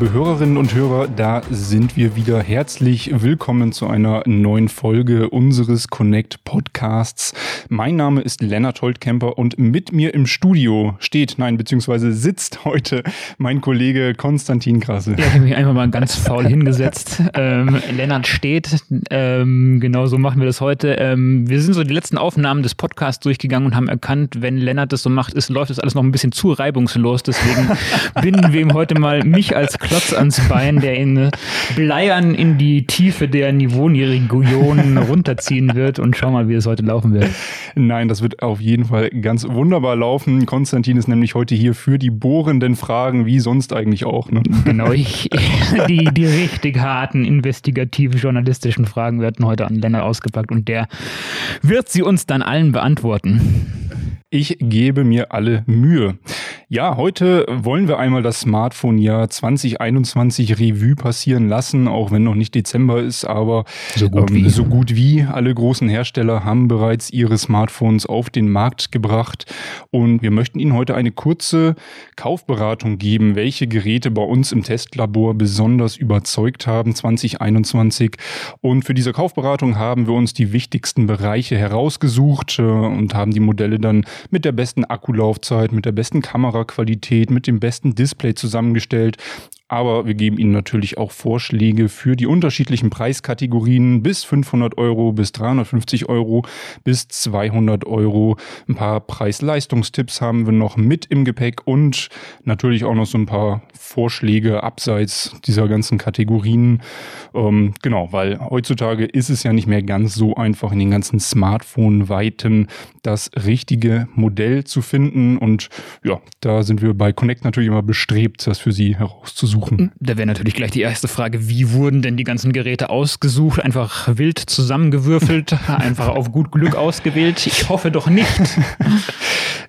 Liebe Hörerinnen und Hörer, da sind wir wieder. Herzlich willkommen zu einer neuen Folge unseres Connect Podcasts. Mein Name ist Lennart Holtkemper und mit mir im Studio steht, nein, beziehungsweise sitzt heute mein Kollege Konstantin Krasse. Ja, ich habe mich einfach mal ganz faul hingesetzt. Ähm, Lennart steht, ähm, genau so machen wir das heute. Ähm, wir sind so die letzten Aufnahmen des Podcasts durchgegangen und haben erkannt, wenn Lennart das so macht, ist, läuft das alles noch ein bisschen zu reibungslos. Deswegen binden wir ihm heute mal mich als Klotz ans Bein, der ihn bleiern in die Tiefe der Niveauregionen runterziehen wird und schau mal, wie es heute laufen wird. Nein, das wird auf jeden Fall ganz wunderbar laufen. Konstantin ist nämlich heute hier für die bohrenden Fragen, wie sonst eigentlich auch. Ne? Genau, ich, die, die richtig harten, investigativ journalistischen Fragen werden heute an Lennart ausgepackt und der wird sie uns dann allen beantworten. Ich gebe mir alle Mühe. Ja, heute wollen wir einmal das Smartphone-Jahr 2021 Revue passieren lassen, auch wenn noch nicht Dezember ist, aber so gut, ähm, so gut wie. Alle großen Hersteller haben bereits ihre Smartphones auf den Markt gebracht. Und wir möchten Ihnen heute eine kurze Kaufberatung geben, welche Geräte bei uns im Testlabor besonders überzeugt haben 2021 und für diese Kaufberatung haben wir uns die wichtigsten Bereiche herausgesucht äh, und haben die Modelle dann mit der besten Akkulaufzeit, mit der besten Kameraqualität, mit dem besten Display zusammengestellt aber wir geben Ihnen natürlich auch Vorschläge für die unterschiedlichen Preiskategorien bis 500 Euro, bis 350 Euro, bis 200 Euro. Ein paar Preis-Leistungstipps haben wir noch mit im Gepäck und natürlich auch noch so ein paar Vorschläge abseits dieser ganzen Kategorien. Ähm, genau, weil heutzutage ist es ja nicht mehr ganz so einfach in den ganzen Smartphone-Weiten das richtige Modell zu finden und ja, da sind wir bei Connect natürlich immer bestrebt, das für Sie herauszusuchen suchen? Da wäre natürlich gleich die erste Frage, wie wurden denn die ganzen Geräte ausgesucht? Einfach wild zusammengewürfelt, einfach auf gut Glück ausgewählt? Ich hoffe doch nicht.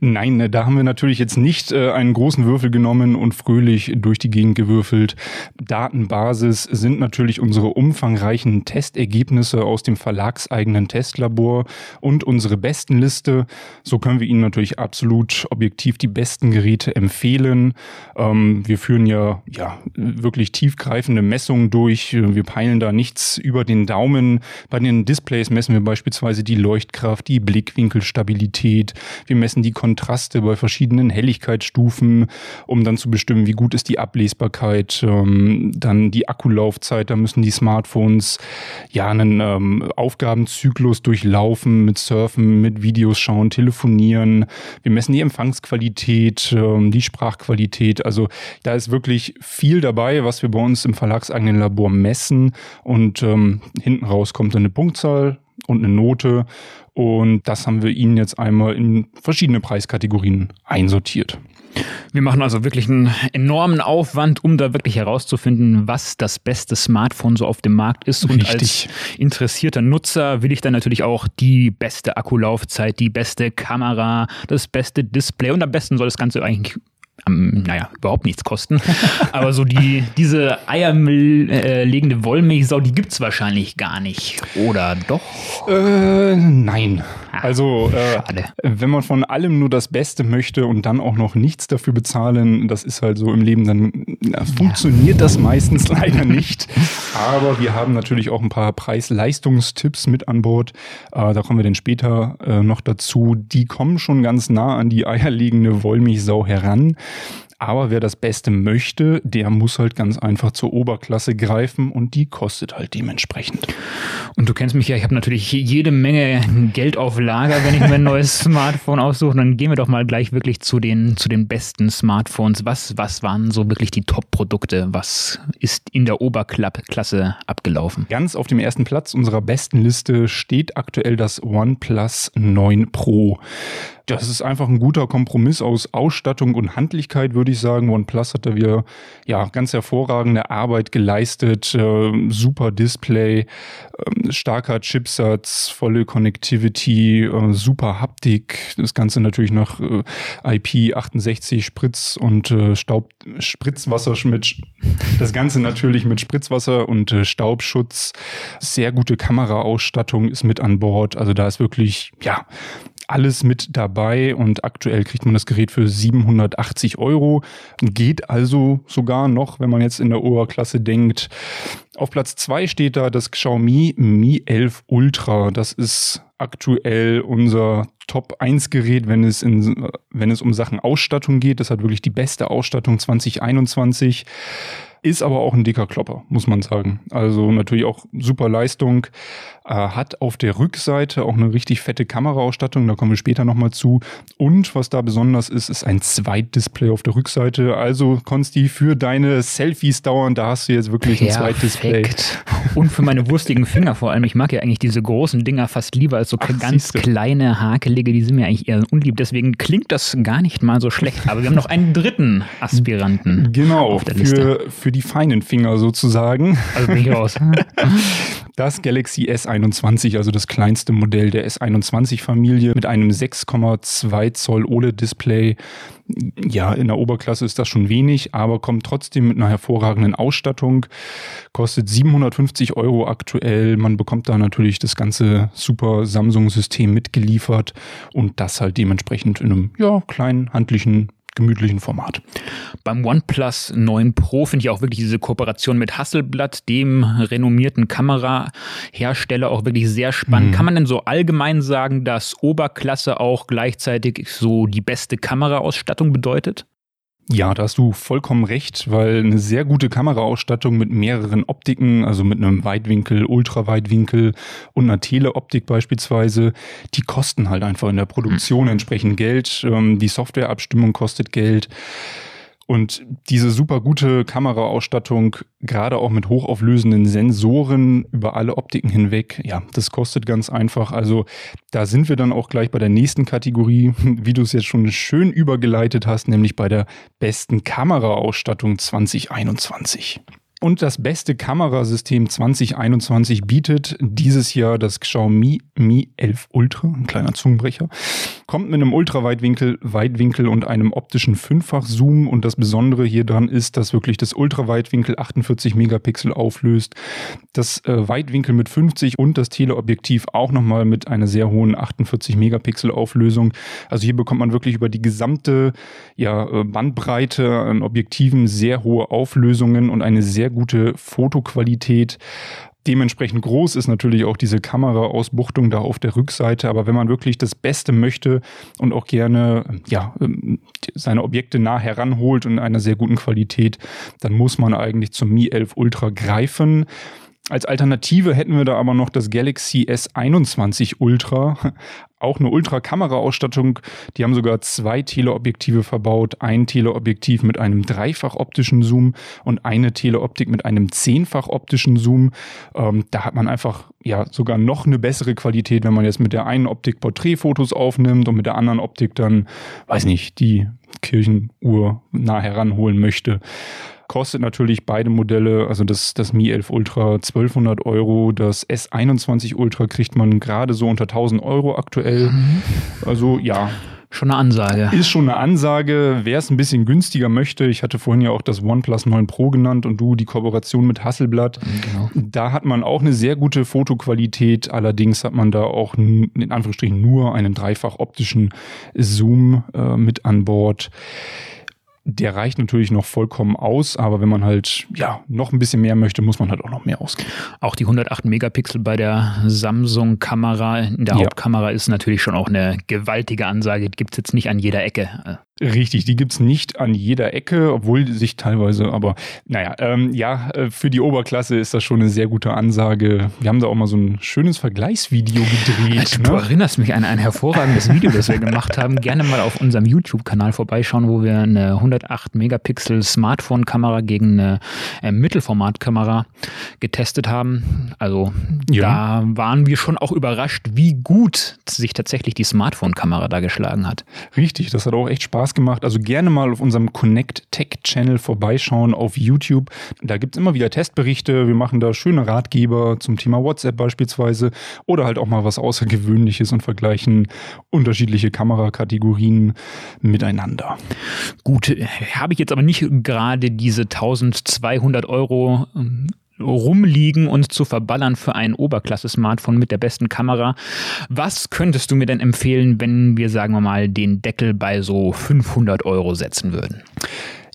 Nein, ne, da haben wir natürlich jetzt nicht äh, einen großen Würfel genommen und fröhlich durch die Gegend gewürfelt. Datenbasis sind natürlich unsere umfangreichen Testergebnisse aus dem verlagseigenen Testlabor und unsere Bestenliste. So können wir Ihnen natürlich absolut objektiv die besten Geräte empfehlen. Ähm, wir führen ja, ja wirklich tiefgreifende Messungen durch. Wir peilen da nichts über den Daumen. Bei den Displays messen wir beispielsweise die Leuchtkraft, die Blickwinkelstabilität. Wir messen die Kon Kontraste bei verschiedenen Helligkeitsstufen, um dann zu bestimmen, wie gut ist die Ablesbarkeit, ähm, dann die Akkulaufzeit, da müssen die Smartphones ja einen ähm, Aufgabenzyklus durchlaufen mit Surfen, mit Videos schauen, telefonieren. Wir messen die Empfangsqualität, ähm, die Sprachqualität. Also da ist wirklich dabei, was wir bei uns im verlagseigenen Labor messen und ähm, hinten raus kommt dann eine Punktzahl und eine Note und das haben wir Ihnen jetzt einmal in verschiedene Preiskategorien einsortiert. Wir machen also wirklich einen enormen Aufwand, um da wirklich herauszufinden, was das beste Smartphone so auf dem Markt ist. Und Richtig. als interessierter Nutzer will ich dann natürlich auch die beste Akkulaufzeit, die beste Kamera, das beste Display und am besten soll das Ganze eigentlich ähm, naja, überhaupt nichts kosten. Aber so die, diese eierlegende äh, Wollmilchsau, die gibt es wahrscheinlich gar nicht. Oder doch? Äh, nein. Ah, also, äh, wenn man von allem nur das Beste möchte und dann auch noch nichts dafür bezahlen, das ist halt so im Leben, dann ja, funktioniert ja. das meistens leider nicht. Aber wir haben natürlich auch ein paar Preis-Leistungstipps mit an Bord. Äh, da kommen wir dann später äh, noch dazu. Die kommen schon ganz nah an die eierlegende Wollmilchsau heran. Aber wer das Beste möchte, der muss halt ganz einfach zur Oberklasse greifen und die kostet halt dementsprechend. Und du kennst mich ja, ich habe natürlich jede Menge Geld auf Lager, wenn ich mir ein neues Smartphone aussuche. Dann gehen wir doch mal gleich wirklich zu den, zu den besten Smartphones. Was, was waren so wirklich die Top-Produkte? Was ist in der Oberklasse abgelaufen? Ganz auf dem ersten Platz unserer besten Liste steht aktuell das OnePlus 9 Pro. Das ist einfach ein guter Kompromiss aus Ausstattung und Handlichkeit, würde ich sagen. OnePlus hat da wieder ja ganz hervorragende Arbeit geleistet. Äh, super Display, äh, starker Chipsatz, volle Connectivity, äh, super Haptik. Das Ganze natürlich nach äh, IP68 Spritz und äh, Staub Spritzwasser mit das Ganze natürlich mit Spritzwasser und äh, Staubschutz. Sehr gute Kameraausstattung ist mit an Bord. Also da ist wirklich ja alles mit dabei und aktuell kriegt man das Gerät für 780 Euro. Geht also sogar noch, wenn man jetzt in der Oberklasse denkt. Auf Platz zwei steht da das Xiaomi Mi 11 Ultra. Das ist aktuell unser Top 1 Gerät, wenn es in, wenn es um Sachen Ausstattung geht. Das hat wirklich die beste Ausstattung 2021. Ist aber auch ein dicker Klopper, muss man sagen. Also natürlich auch super Leistung. Äh, hat auf der Rückseite auch eine richtig fette Kameraausstattung, da kommen wir später nochmal zu. Und was da besonders ist, ist ein Zweitdisplay auf der Rückseite. Also Konsti, für deine Selfies dauern, da hast du jetzt wirklich Perfekt. ein Zweitdisplay. Und für meine wurstigen Finger vor allem. Ich mag ja eigentlich diese großen Dinger fast lieber als so Ach, ganz kleine, hakelige, die sind mir eigentlich eher unlieb. Deswegen klingt das gar nicht mal so schlecht. Aber wir haben noch einen dritten Aspiranten. Genau, auf der Liste. Für, für die feinen Finger sozusagen. Also bin ich raus. Das Galaxy S21, also das kleinste Modell der S21-Familie mit einem 6,2 Zoll OLED-Display. Ja, in der Oberklasse ist das schon wenig, aber kommt trotzdem mit einer hervorragenden Ausstattung. Kostet 750 Euro aktuell. Man bekommt da natürlich das ganze super Samsung-System mitgeliefert und das halt dementsprechend in einem ja, kleinen handlichen gemütlichen Format. Beim OnePlus 9 Pro finde ich auch wirklich diese Kooperation mit Hasselblad, dem renommierten Kamerahersteller, auch wirklich sehr spannend. Mhm. Kann man denn so allgemein sagen, dass Oberklasse auch gleichzeitig so die beste Kameraausstattung bedeutet? Ja, da hast du vollkommen recht, weil eine sehr gute Kameraausstattung mit mehreren Optiken, also mit einem Weitwinkel, Ultraweitwinkel und einer Teleoptik beispielsweise, die kosten halt einfach in der Produktion mhm. entsprechend Geld. Ähm, die Softwareabstimmung kostet Geld. Und diese super gute Kameraausstattung, gerade auch mit hochauflösenden Sensoren über alle Optiken hinweg, ja, das kostet ganz einfach. Also da sind wir dann auch gleich bei der nächsten Kategorie, wie du es jetzt schon schön übergeleitet hast, nämlich bei der besten Kameraausstattung 2021. Und das beste Kamerasystem 2021 bietet dieses Jahr das Xiaomi Mi 11 Ultra, ein kleiner Zungenbrecher. Kommt mit einem Ultraweitwinkel, Weitwinkel und einem optischen Fünffach-Zoom. Und das Besondere hier dran ist, dass wirklich das Ultraweitwinkel 48 Megapixel auflöst, das äh, Weitwinkel mit 50 und das Teleobjektiv auch nochmal mit einer sehr hohen 48 Megapixel Auflösung. Also hier bekommt man wirklich über die gesamte ja, äh, Bandbreite an Objektiven sehr hohe Auflösungen und eine sehr gute Fotoqualität. Dementsprechend groß ist natürlich auch diese Kameraausbuchtung da auf der Rückseite. Aber wenn man wirklich das Beste möchte und auch gerne ja, ähm, seine Objekte nah heranholt und in einer sehr guten Qualität, dann muss man eigentlich zum Mi 11 Ultra greifen. Als Alternative hätten wir da aber noch das Galaxy S21 Ultra, auch eine Ultra-Kamera-Ausstattung. Die haben sogar zwei Teleobjektive verbaut. Ein Teleobjektiv mit einem dreifach optischen Zoom und eine Teleoptik mit einem zehnfach optischen Zoom. Ähm, da hat man einfach ja sogar noch eine bessere Qualität, wenn man jetzt mit der einen Optik Porträtfotos aufnimmt und mit der anderen Optik dann, weiß nicht, die Kirchenuhr nah heranholen möchte kostet natürlich beide Modelle, also das, das Mi 11 Ultra 1200 Euro, das S21 Ultra kriegt man gerade so unter 1000 Euro aktuell. Mhm. Also ja, Schon eine Ansage. Ist schon eine Ansage. Wer es ein bisschen günstiger möchte, ich hatte vorhin ja auch das OnePlus 9 Pro genannt und du die Kooperation mit Hasselblatt. Genau. Da hat man auch eine sehr gute Fotoqualität. Allerdings hat man da auch in Anführungsstrichen nur einen dreifach optischen Zoom äh, mit an Bord der reicht natürlich noch vollkommen aus, aber wenn man halt ja noch ein bisschen mehr möchte, muss man halt auch noch mehr ausgeben. Auch die 108 Megapixel bei der Samsung-Kamera in der ja. Hauptkamera ist natürlich schon auch eine gewaltige Ansage. Gibt es jetzt nicht an jeder Ecke. Richtig, die gibt's nicht an jeder Ecke, obwohl sich teilweise, aber naja, ähm, ja, äh, für die Oberklasse ist das schon eine sehr gute Ansage. Wir haben da auch mal so ein schönes Vergleichsvideo gedreht. Also, du ne? erinnerst mich an ein hervorragendes Video, das wir gemacht haben. Gerne mal auf unserem YouTube-Kanal vorbeischauen, wo wir eine 108 Megapixel Smartphone-Kamera gegen eine äh, Mittelformatkamera getestet haben. Also ja. da waren wir schon auch überrascht, wie gut sich tatsächlich die Smartphone-Kamera da geschlagen hat. Richtig, das hat auch echt Spaß gemacht. Also gerne mal auf unserem Connect Tech Channel vorbeischauen auf YouTube. Da gibt es immer wieder Testberichte. Wir machen da schöne Ratgeber zum Thema WhatsApp beispielsweise oder halt auch mal was Außergewöhnliches und vergleichen unterschiedliche Kamerakategorien miteinander. Gut, äh, habe ich jetzt aber nicht gerade diese 1200 Euro ähm, rumliegen und zu verballern für ein Oberklasse-Smartphone mit der besten Kamera. Was könntest du mir denn empfehlen, wenn wir, sagen wir mal, den Deckel bei so 500 Euro setzen würden?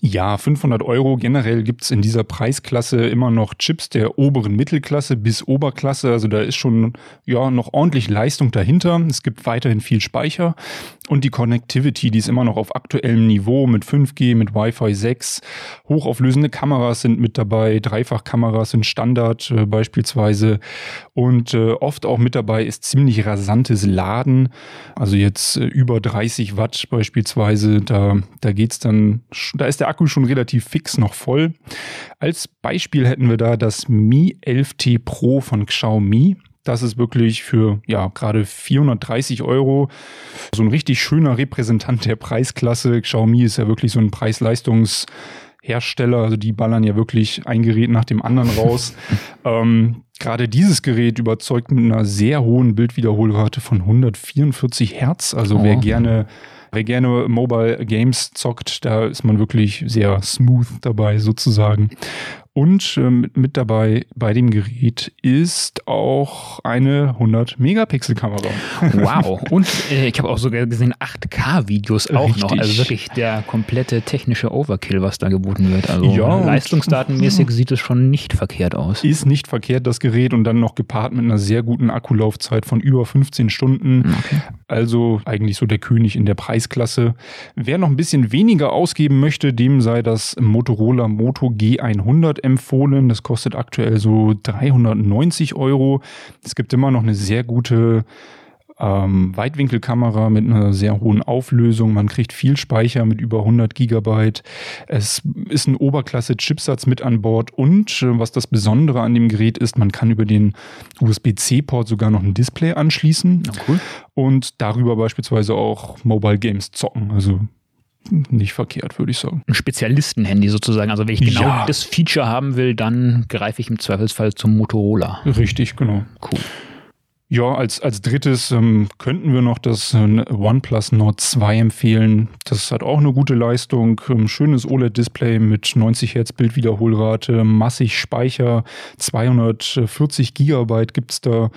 Ja, 500 Euro. Generell gibt's in dieser Preisklasse immer noch Chips der oberen Mittelklasse bis Oberklasse. Also da ist schon ja noch ordentlich Leistung dahinter. Es gibt weiterhin viel Speicher und die Connectivity, die ist immer noch auf aktuellem Niveau mit 5G, mit Wi-Fi 6. Hochauflösende Kameras sind mit dabei. Dreifachkameras sind Standard äh, beispielsweise. Und äh, oft auch mit dabei ist ziemlich rasantes Laden. Also jetzt äh, über 30 Watt beispielsweise. Da, da geht's dann, da ist der der Akku schon relativ fix noch voll. Als Beispiel hätten wir da das Mi 11T Pro von Xiaomi. Das ist wirklich für ja gerade 430 Euro so ein richtig schöner Repräsentant der Preisklasse. Xiaomi ist ja wirklich so ein Preis-Leistungs- Hersteller, also die ballern ja wirklich ein Gerät nach dem anderen raus. ähm, Gerade dieses Gerät überzeugt mit einer sehr hohen Bildwiederholrate von 144 Hertz. Also oh. wer gerne Wer gerne Mobile Games zockt, da ist man wirklich sehr smooth dabei sozusagen. Und ähm, mit dabei bei dem Gerät ist auch eine 100 Megapixel Kamera. Wow. Und äh, ich habe auch sogar gesehen 8K Videos auch Richtig. noch. Also wirklich der komplette technische Overkill, was da geboten wird. Also ja, leistungsdatenmäßig sieht es schon nicht verkehrt aus. Ist nicht verkehrt das Gerät und dann noch gepaart mit einer sehr guten Akkulaufzeit von über 15 Stunden. Okay. Also eigentlich so der König in der Preisklasse. Wer noch ein bisschen weniger ausgeben möchte, dem sei das Motorola Moto G100 empfohlen. Das kostet aktuell so 390 Euro. Es gibt immer noch eine sehr gute ähm, Weitwinkelkamera mit einer sehr hohen Auflösung. Man kriegt viel Speicher mit über 100 Gigabyte. Es ist ein Oberklasse-Chipsatz mit an Bord und äh, was das Besondere an dem Gerät ist, man kann über den USB-C-Port sogar noch ein Display anschließen oh, cool. und darüber beispielsweise auch Mobile Games zocken. Also nicht verkehrt, würde ich sagen. Ein Spezialisten-Handy sozusagen. Also wenn ich genau ja. das Feature haben will, dann greife ich im Zweifelsfall zum Motorola. Richtig, genau. Cool. Ja, als, als drittes ähm, könnten wir noch das äh, OnePlus Nord 2 empfehlen. Das hat auch eine gute Leistung. Ähm, schönes OLED-Display mit 90 Hertz Bildwiederholrate, massig Speicher, 240 Gigabyte gibt's da.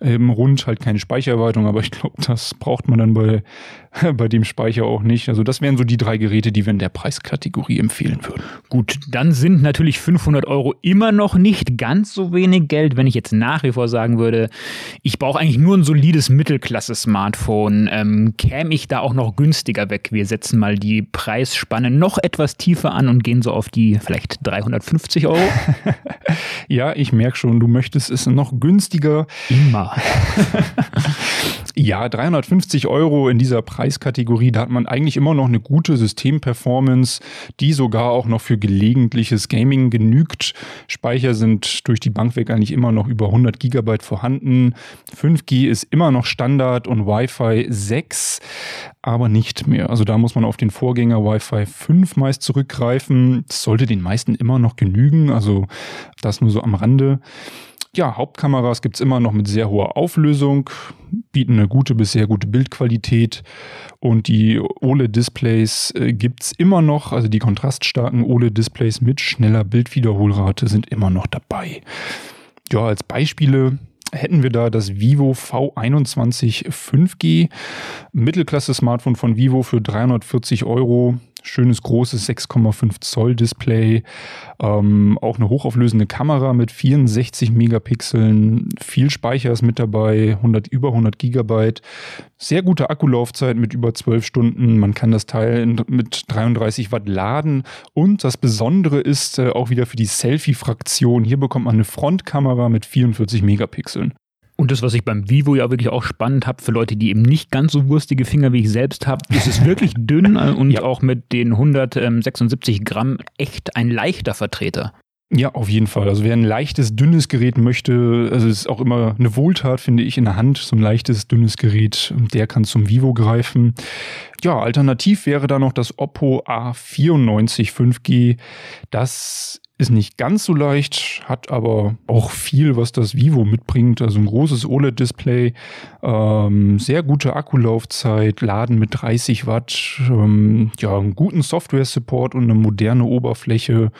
Ähm, rund halt keine Speichererweiterung, aber ich glaube, das braucht man dann bei bei dem Speicher auch nicht. Also das wären so die drei Geräte, die wir in der Preiskategorie empfehlen würden. Gut, dann sind natürlich 500 Euro immer noch nicht ganz so wenig Geld, wenn ich jetzt nach wie vor sagen würde, ich brauche eigentlich nur ein solides Mittelklasse-Smartphone. Ähm, käme ich da auch noch günstiger weg? Wir setzen mal die Preisspanne noch etwas tiefer an und gehen so auf die vielleicht 350 Euro. ja, ich merke schon, du möchtest es noch günstiger. Immer. ja, 350 Euro in dieser Preis Preiskategorie, da hat man eigentlich immer noch eine gute Systemperformance, die sogar auch noch für gelegentliches Gaming genügt. Speicher sind durch die Bank weg eigentlich immer noch über 100 Gigabyte vorhanden. 5G ist immer noch Standard und Wi-Fi 6, aber nicht mehr. Also da muss man auf den Vorgänger Wi-Fi 5 meist zurückgreifen. Das sollte den meisten immer noch genügen, also das nur so am Rande. Ja, Hauptkameras gibt's immer noch mit sehr hoher Auflösung, bieten eine gute bis sehr gute Bildqualität und die OLED-Displays äh, gibt's immer noch, also die kontraststarken OLED-Displays mit schneller Bildwiederholrate sind immer noch dabei. Ja, als Beispiele hätten wir da das Vivo V21 5G, Mittelklasse-Smartphone von Vivo für 340 Euro. Schönes großes 6,5 Zoll Display, ähm, auch eine hochauflösende Kamera mit 64 Megapixeln, viel Speicher ist mit dabei, 100, über 100 Gigabyte, sehr gute Akkulaufzeit mit über 12 Stunden, man kann das Teil mit 33 Watt laden. Und das Besondere ist äh, auch wieder für die Selfie-Fraktion, hier bekommt man eine Frontkamera mit 44 Megapixeln. Und das, was ich beim Vivo ja wirklich auch spannend habe, für Leute, die eben nicht ganz so wurstige Finger wie ich selbst habe, ist es wirklich dünn und ja. auch mit den 176 Gramm echt ein leichter Vertreter. Ja, auf jeden Fall. Also wer ein leichtes, dünnes Gerät möchte, also es ist auch immer eine Wohltat, finde ich, in der Hand, so ein leichtes, dünnes Gerät, der kann zum Vivo greifen. Ja, alternativ wäre da noch das Oppo A94 5G. Das ist nicht ganz so leicht, hat aber auch viel, was das Vivo mitbringt. Also ein großes OLED-Display, ähm, sehr gute Akkulaufzeit, Laden mit 30 Watt, ähm, ja, einen guten Software-Support und eine moderne Oberfläche.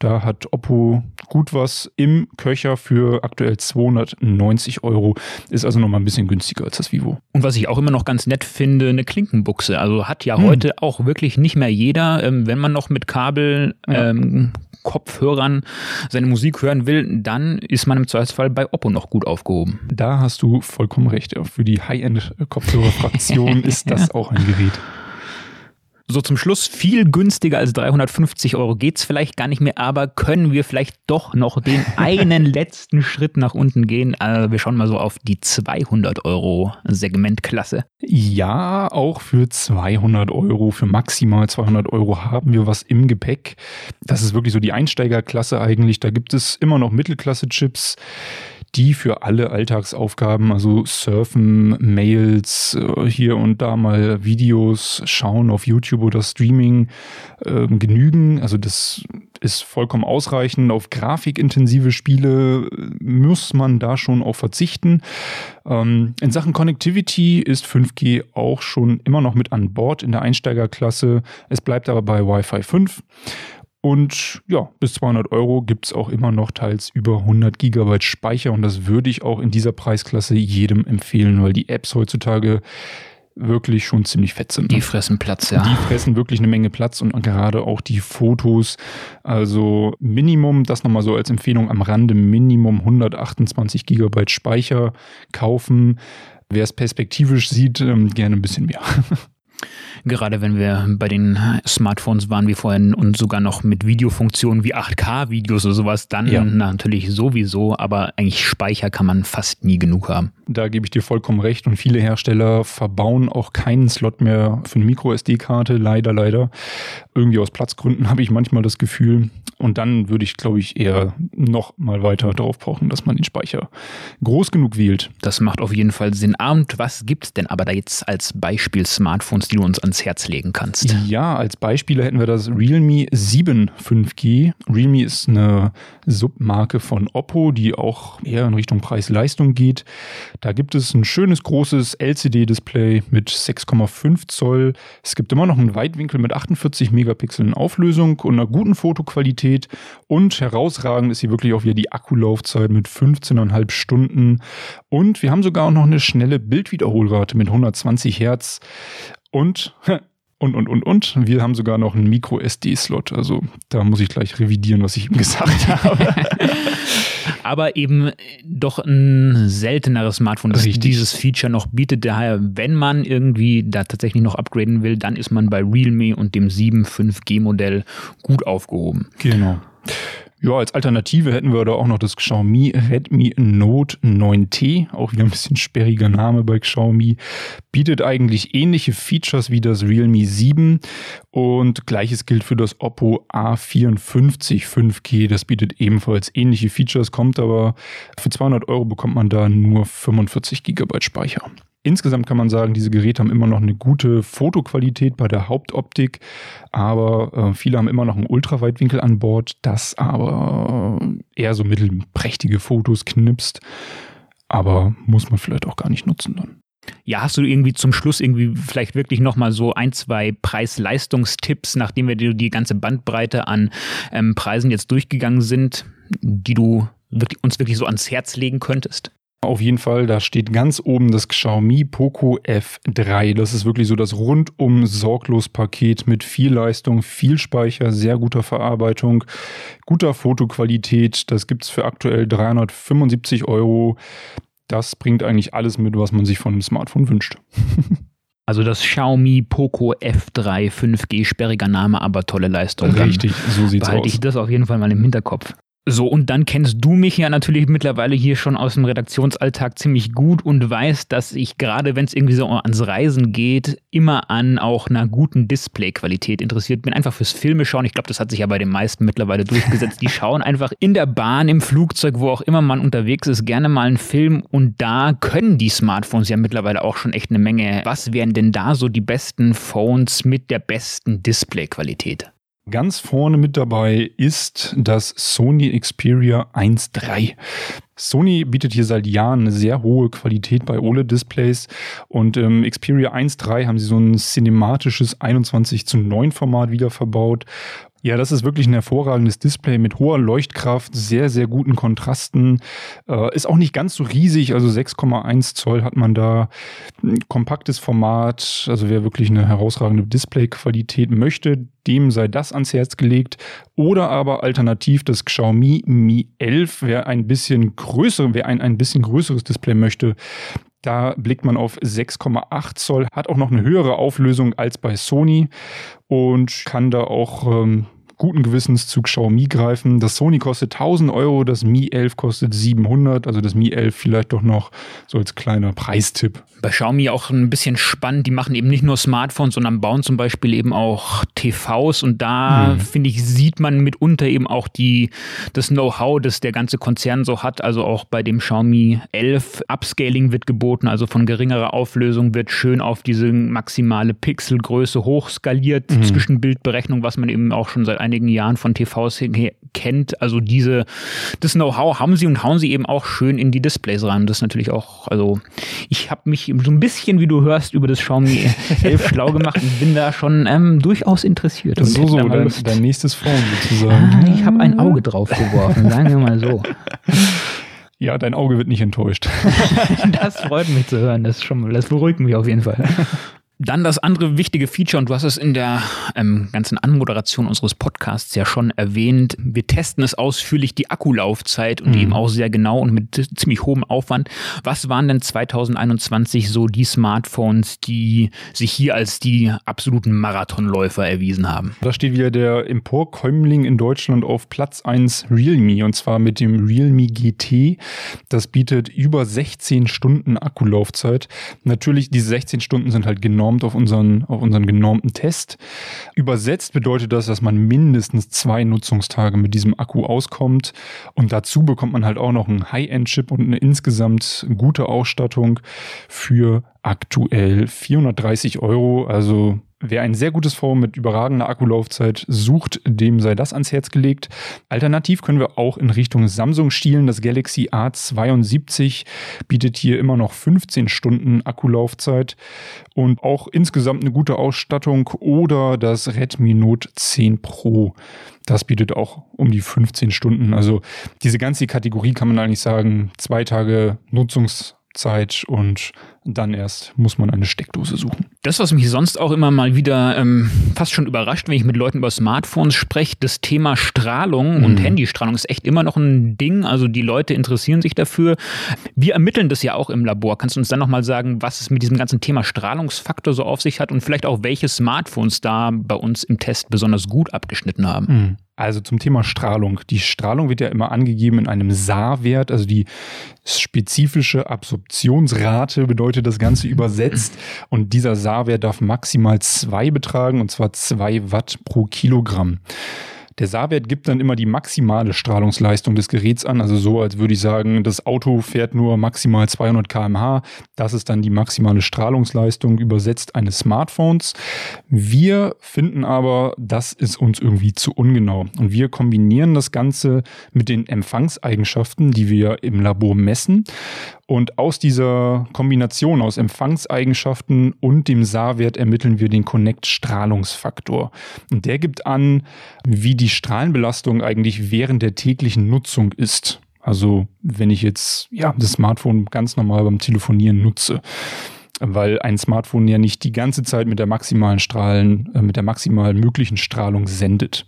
Da hat Oppo gut was im Köcher für aktuell 290 Euro. Ist also nochmal ein bisschen günstiger als das Vivo. Und was ich auch immer noch ganz nett finde, eine Klinkenbuchse. Also hat ja hm. heute auch wirklich nicht mehr jeder, ähm, wenn man noch mit Kabel ja. ähm, Kopfhörern seine Musik hören will, dann ist man im Zweifelsfall bei Oppo noch gut aufgehoben. Da hast du vollkommen recht. Für die High-End-Kopfhörerfraktion ist das auch ein Gerät. So zum Schluss, viel günstiger als 350 Euro geht's vielleicht gar nicht mehr, aber können wir vielleicht doch noch den einen letzten Schritt nach unten gehen? Äh, wir schauen mal so auf die 200 Euro Segmentklasse. Ja, auch für 200 Euro, für maximal 200 Euro haben wir was im Gepäck. Das ist wirklich so die Einsteigerklasse eigentlich. Da gibt es immer noch Mittelklasse-Chips die für alle Alltagsaufgaben, also Surfen, Mails, äh, hier und da mal Videos schauen auf YouTube oder Streaming äh, genügen. Also das ist vollkommen ausreichend. Auf grafikintensive Spiele muss man da schon auch verzichten. Ähm, in Sachen Connectivity ist 5G auch schon immer noch mit an Bord in der Einsteigerklasse. Es bleibt aber bei Wi-Fi 5. Und ja, bis 200 Euro gibt es auch immer noch teils über 100 Gigabyte Speicher und das würde ich auch in dieser Preisklasse jedem empfehlen, weil die Apps heutzutage wirklich schon ziemlich fett sind. Die ne? fressen Platz, ja. Die fressen wirklich eine Menge Platz und gerade auch die Fotos. Also Minimum, das nochmal so als Empfehlung am Rande, Minimum 128 Gigabyte Speicher kaufen. Wer es perspektivisch sieht, ähm, gerne ein bisschen mehr. Gerade wenn wir bei den Smartphones waren wie vorhin und sogar noch mit Videofunktionen wie 8K-Videos oder sowas, dann ja. natürlich sowieso, aber eigentlich Speicher kann man fast nie genug haben. Da gebe ich dir vollkommen recht und viele Hersteller verbauen auch keinen Slot mehr für eine Micro-SD-Karte, leider, leider. Irgendwie aus Platzgründen habe ich manchmal das Gefühl. Und dann würde ich, glaube ich, eher noch mal weiter darauf pochen, dass man den Speicher groß genug wählt. Das macht auf jeden Fall Sinn. Und was gibt es denn aber da jetzt als Beispiel Smartphones, die du uns ans Herz legen kannst? Ja, als Beispiele hätten wir das Realme 7 5G. Realme ist eine Submarke von Oppo, die auch eher in Richtung Preis-Leistung geht. Da gibt es ein schönes großes LCD-Display mit 6,5 Zoll. Es gibt immer noch einen Weitwinkel mit 48 Megapixeln Auflösung und einer guten Fotoqualität. Und herausragend ist hier wirklich auch wieder die Akkulaufzeit mit 15,5 Stunden. Und wir haben sogar auch noch eine schnelle Bildwiederholrate mit 120 Hertz. Und und, und, und, und. Wir haben sogar noch einen Micro-SD-Slot. Also da muss ich gleich revidieren, was ich ihm gesagt habe. Aber eben doch ein selteneres Smartphone, das Richtig. dieses Feature noch bietet. Daher, wenn man irgendwie da tatsächlich noch upgraden will, dann ist man bei Realme und dem 7 5G-Modell gut aufgehoben. Genau. Ja, als Alternative hätten wir da auch noch das Xiaomi Redmi Note 9T, auch wieder ein bisschen sperriger Name bei Xiaomi, bietet eigentlich ähnliche Features wie das Realme 7 und gleiches gilt für das Oppo A54 5G, das bietet ebenfalls ähnliche Features, kommt aber für 200 Euro bekommt man da nur 45 Gigabyte Speicher. Insgesamt kann man sagen, diese Geräte haben immer noch eine gute Fotoqualität bei der Hauptoptik, aber äh, viele haben immer noch einen Ultraweitwinkel an Bord, das aber eher so mittelprächtige Fotos knipst, aber muss man vielleicht auch gar nicht nutzen dann. Ja, hast du irgendwie zum Schluss irgendwie vielleicht wirklich nochmal so ein, zwei Preis-Leistungstipps, nachdem wir die ganze Bandbreite an ähm, Preisen jetzt durchgegangen sind, die du wirklich, uns wirklich so ans Herz legen könntest? Auf jeden Fall, da steht ganz oben das Xiaomi Poco F3. Das ist wirklich so das rundum sorglos Paket mit viel Leistung, viel Speicher, sehr guter Verarbeitung, guter Fotoqualität. Das gibt's für aktuell 375 Euro. Das bringt eigentlich alles mit, was man sich von einem Smartphone wünscht. Also das Xiaomi Poco F3 5G, sperriger Name, aber tolle Leistung. Richtig, so sieht's behalte aus. Behalte ich das auf jeden Fall mal im Hinterkopf. So, und dann kennst du mich ja natürlich mittlerweile hier schon aus dem Redaktionsalltag ziemlich gut und weißt, dass ich gerade, wenn es irgendwie so ans Reisen geht, immer an auch einer guten Displayqualität interessiert bin. Einfach fürs Filme schauen. Ich glaube, das hat sich ja bei den meisten mittlerweile durchgesetzt. Die schauen einfach in der Bahn, im Flugzeug, wo auch immer man unterwegs ist, gerne mal einen Film und da können die Smartphones ja mittlerweile auch schon echt eine Menge. Was wären denn da so die besten Phones mit der besten Displayqualität? Ganz vorne mit dabei ist das Sony Xperia 1.3. Sony bietet hier seit Jahren eine sehr hohe Qualität bei OLED-Displays und im Xperia 1.3 haben sie so ein cinematisches 21 zu 9 Format wieder verbaut ja, das ist wirklich ein hervorragendes Display mit hoher Leuchtkraft, sehr, sehr guten Kontrasten. Äh, ist auch nicht ganz so riesig, also 6,1 Zoll hat man da. Ein kompaktes Format, also wer wirklich eine herausragende Displayqualität möchte, dem sei das ans Herz gelegt. Oder aber alternativ das Xiaomi Mi 11, wer ein bisschen größer, wer ein, ein bisschen größeres Display möchte, da blickt man auf 6,8 Zoll, hat auch noch eine höhere Auflösung als bei Sony und kann da auch ähm, guten Gewissens zu Xiaomi greifen. Das Sony kostet 1000 Euro, das Mi 11 kostet 700, also das Mi 11 vielleicht doch noch so als kleiner Preistipp. Bei Xiaomi auch ein bisschen spannend, die machen eben nicht nur Smartphones, sondern bauen zum Beispiel eben auch TVs und da mhm. finde ich, sieht man mitunter eben auch die, das Know-how, das der ganze Konzern so hat. Also auch bei dem Xiaomi 11 Upscaling wird geboten, also von geringerer Auflösung wird schön auf diese maximale Pixelgröße hochskaliert, mhm. Zwischenbildberechnung, was man eben auch schon seit einigen Jahren von TVs kennt. Also diese, das Know-how haben sie und hauen sie eben auch schön in die Displays rein. Das ist natürlich auch, also ich habe mich so ein bisschen, wie du hörst, über das Xiaomi 11 schlau gemacht und bin da schon ähm, durchaus interessiert. Und so, so, dein, dein, nächstes Phone sozusagen. Ah, ich habe ein Auge drauf geworfen, sagen wir mal so. Ja, dein Auge wird nicht enttäuscht. das freut mich zu hören. Das, schon, das beruhigt mich auf jeden Fall. Dann das andere wichtige Feature, und du hast es in der ähm, ganzen Anmoderation unseres Podcasts ja schon erwähnt. Wir testen es ausführlich, die Akkulaufzeit und mhm. eben auch sehr genau und mit ziemlich hohem Aufwand. Was waren denn 2021 so die Smartphones, die sich hier als die absoluten Marathonläufer erwiesen haben? Da steht wieder der Emporkömmling in Deutschland auf Platz 1 Realme und zwar mit dem Realme GT. Das bietet über 16 Stunden Akkulaufzeit. Natürlich, diese 16 Stunden sind halt genau genormt auf unseren, auf unseren genormten Test. Übersetzt bedeutet das, dass man mindestens zwei Nutzungstage mit diesem Akku auskommt. Und dazu bekommt man halt auch noch einen High-End-Chip und eine insgesamt gute Ausstattung für aktuell 430 Euro. Also Wer ein sehr gutes Phone mit überragender Akkulaufzeit sucht, dem sei das ans Herz gelegt. Alternativ können wir auch in Richtung Samsung stielen. Das Galaxy A72 bietet hier immer noch 15 Stunden Akkulaufzeit und auch insgesamt eine gute Ausstattung. Oder das Redmi Note 10 Pro. Das bietet auch um die 15 Stunden. Also diese ganze Kategorie kann man eigentlich sagen, zwei Tage Nutzungs Zeit und dann erst muss man eine Steckdose suchen. Das, was mich sonst auch immer mal wieder ähm, fast schon überrascht, wenn ich mit Leuten über Smartphones spreche, das Thema Strahlung mhm. und Handystrahlung ist echt immer noch ein Ding. Also die Leute interessieren sich dafür. Wir ermitteln das ja auch im Labor. Kannst du uns dann nochmal sagen, was es mit diesem ganzen Thema Strahlungsfaktor so auf sich hat und vielleicht auch welche Smartphones da bei uns im Test besonders gut abgeschnitten haben? Mhm. Also zum Thema Strahlung. Die Strahlung wird ja immer angegeben in einem SAR-Wert, also die spezifische Absorptionsrate bedeutet das Ganze übersetzt. Und dieser SAR-Wert darf maximal zwei betragen, und zwar zwei Watt pro Kilogramm. Der SAR-Wert gibt dann immer die maximale Strahlungsleistung des Geräts an. Also so, als würde ich sagen, das Auto fährt nur maximal 200 kmh. Das ist dann die maximale Strahlungsleistung übersetzt eines Smartphones. Wir finden aber, das ist uns irgendwie zu ungenau. Und wir kombinieren das Ganze mit den Empfangseigenschaften, die wir im Labor messen. Und aus dieser Kombination aus Empfangseigenschaften und dem SAR-Wert ermitteln wir den Connect-Strahlungsfaktor. Und der gibt an, wie die Strahlenbelastung eigentlich während der täglichen Nutzung ist. Also wenn ich jetzt ja das Smartphone ganz normal beim Telefonieren nutze, weil ein Smartphone ja nicht die ganze Zeit mit der maximalen Strahlen, äh, mit der maximal möglichen Strahlung sendet.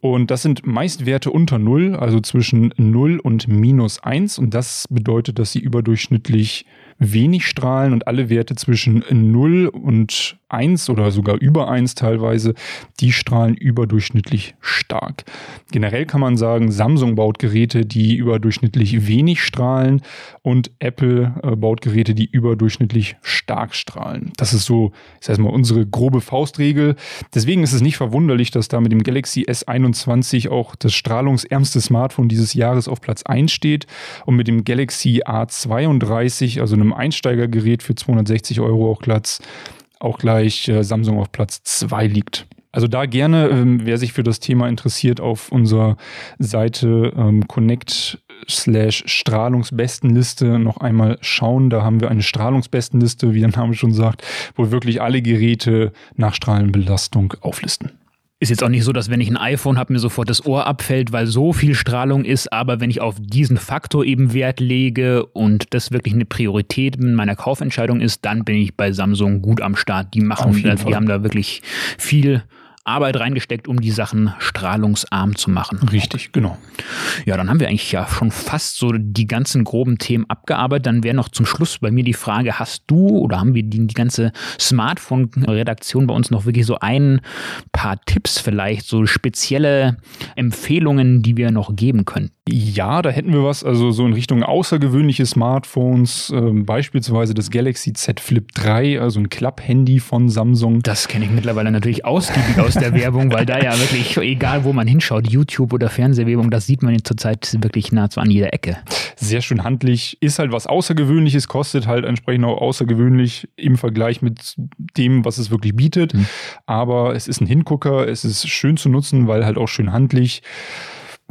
Und das sind meist Werte unter 0, also zwischen 0 und minus 1. Und das bedeutet, dass sie überdurchschnittlich wenig strahlen und alle Werte zwischen 0 und 1 oder sogar über 1 teilweise, die strahlen überdurchschnittlich stark. Generell kann man sagen, Samsung baut Geräte, die überdurchschnittlich wenig strahlen und Apple äh, baut Geräte, die überdurchschnittlich stark strahlen. Das ist so, ich sag mal, unsere grobe Faustregel. Deswegen ist es nicht verwunderlich, dass da mit dem Galaxy S21 auch das strahlungsärmste Smartphone dieses Jahres auf Platz 1 steht und mit dem Galaxy A32, also einem Einsteigergerät für 260 Euro auch Platz auch gleich äh, Samsung auf Platz 2 liegt. Also da gerne, ähm, wer sich für das Thema interessiert, auf unserer Seite ähm, Connect slash Strahlungsbestenliste noch einmal schauen. Da haben wir eine Strahlungsbestenliste, wie der Name schon sagt, wo wirklich alle Geräte nach Strahlenbelastung auflisten. Ist jetzt auch nicht so, dass wenn ich ein iPhone habe, mir sofort das Ohr abfällt, weil so viel Strahlung ist, aber wenn ich auf diesen Faktor eben Wert lege und das wirklich eine Priorität in meiner Kaufentscheidung ist, dann bin ich bei Samsung gut am Start. Die machen, die haben da wirklich viel Arbeit reingesteckt, um die Sachen strahlungsarm zu machen. Richtig, genau. Ja, dann haben wir eigentlich ja schon fast so die ganzen groben Themen abgearbeitet. Dann wäre noch zum Schluss bei mir die Frage, hast du oder haben wir die, die ganze Smartphone-Redaktion bei uns noch wirklich so ein paar Tipps vielleicht, so spezielle Empfehlungen, die wir noch geben können? Ja, da hätten wir was, also so in Richtung außergewöhnliche Smartphones, äh, beispielsweise das Galaxy Z Flip 3, also ein Klapp-Handy von Samsung. Das kenne ich mittlerweile natürlich ausgiebig aus der Werbung, weil da ja wirklich, egal wo man hinschaut, YouTube oder Fernsehwerbung, das sieht man zurzeit wirklich nahezu an jeder Ecke. Sehr schön handlich, ist halt was Außergewöhnliches, kostet halt entsprechend auch außergewöhnlich im Vergleich mit dem, was es wirklich bietet. Mhm. Aber es ist ein Hingucker, es ist schön zu nutzen, weil halt auch schön handlich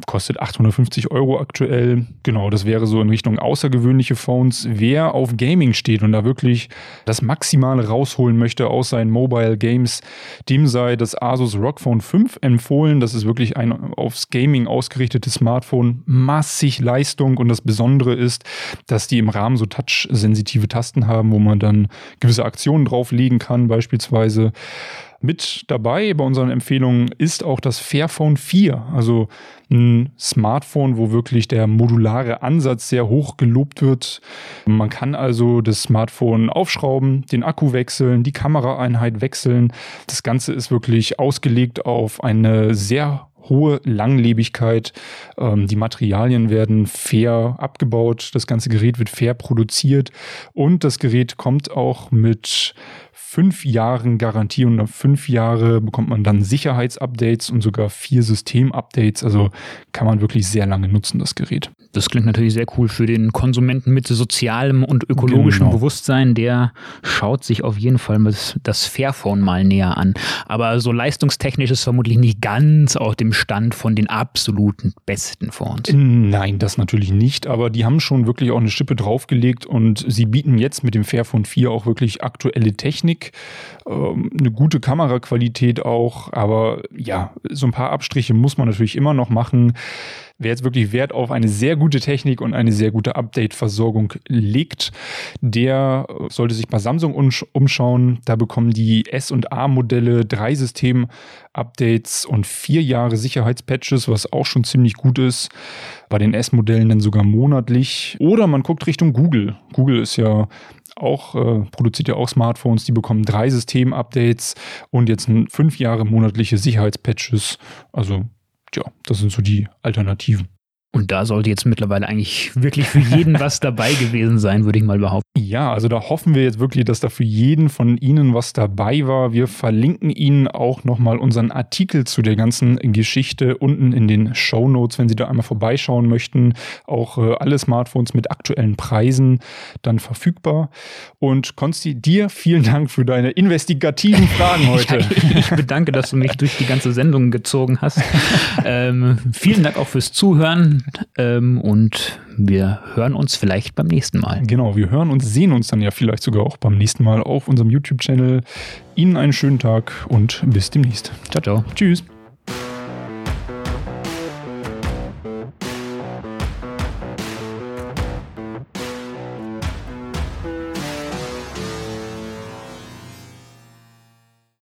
kostet 850 Euro aktuell. Genau, das wäre so in Richtung außergewöhnliche Phones. Wer auf Gaming steht und da wirklich das Maximale rausholen möchte aus seinen Mobile Games, dem sei das Asus ROG Phone 5 empfohlen. Das ist wirklich ein aufs Gaming ausgerichtetes Smartphone. Massig Leistung und das Besondere ist, dass die im Rahmen so touch-sensitive Tasten haben, wo man dann gewisse Aktionen drauflegen kann, beispielsweise. Mit dabei bei unseren Empfehlungen ist auch das Fairphone 4, also ein Smartphone, wo wirklich der modulare Ansatz sehr hoch gelobt wird. Man kann also das Smartphone aufschrauben, den Akku wechseln, die Kameraeinheit wechseln. Das Ganze ist wirklich ausgelegt auf eine sehr hohe Langlebigkeit. Ähm, die Materialien werden fair abgebaut, das ganze Gerät wird fair produziert und das Gerät kommt auch mit fünf Jahren Garantie und nach fünf Jahre bekommt man dann Sicherheitsupdates und sogar vier Systemupdates. Also kann man wirklich sehr lange nutzen, das Gerät. Das klingt natürlich sehr cool für den Konsumenten mit sozialem und ökologischem genau. Bewusstsein. Der schaut sich auf jeden Fall das Fairphone mal näher an. Aber so leistungstechnisch ist vermutlich nicht ganz auf dem Stand von den absoluten besten Phones. Nein, das natürlich nicht. Aber die haben schon wirklich auch eine Schippe draufgelegt und sie bieten jetzt mit dem Fairphone 4 auch wirklich aktuelle Technik ähm, eine gute Kameraqualität auch, aber ja, so ein paar Abstriche muss man natürlich immer noch machen. Wer jetzt wirklich Wert auf eine sehr gute Technik und eine sehr gute Update-Versorgung legt, der sollte sich bei Samsung umschauen. Da bekommen die S- und A-Modelle drei System-Updates und vier Jahre Sicherheitspatches, was auch schon ziemlich gut ist. Bei den S-Modellen dann sogar monatlich. Oder man guckt Richtung Google. Google ist ja auch, äh, produziert ja auch Smartphones, die bekommen drei System-Updates und jetzt fünf Jahre monatliche Sicherheitspatches. Also ja, das sind so die Alternativen. Und da sollte jetzt mittlerweile eigentlich wirklich für jeden was dabei gewesen sein, würde ich mal behaupten. Ja, also da hoffen wir jetzt wirklich, dass da für jeden von Ihnen was dabei war. Wir verlinken Ihnen auch nochmal unseren Artikel zu der ganzen Geschichte unten in den Show Notes, wenn Sie da einmal vorbeischauen möchten. Auch äh, alle Smartphones mit aktuellen Preisen dann verfügbar. Und Konsti, dir vielen Dank für deine investigativen Fragen heute. ja, ich bedanke, dass du mich durch die ganze Sendung gezogen hast. ähm, vielen Dank auch fürs Zuhören ähm, und wir hören uns vielleicht beim nächsten Mal. Genau, wir hören und sehen uns dann ja vielleicht sogar auch beim nächsten Mal auf unserem YouTube-Channel. Ihnen einen schönen Tag und bis demnächst. Ciao, ciao. Tschüss.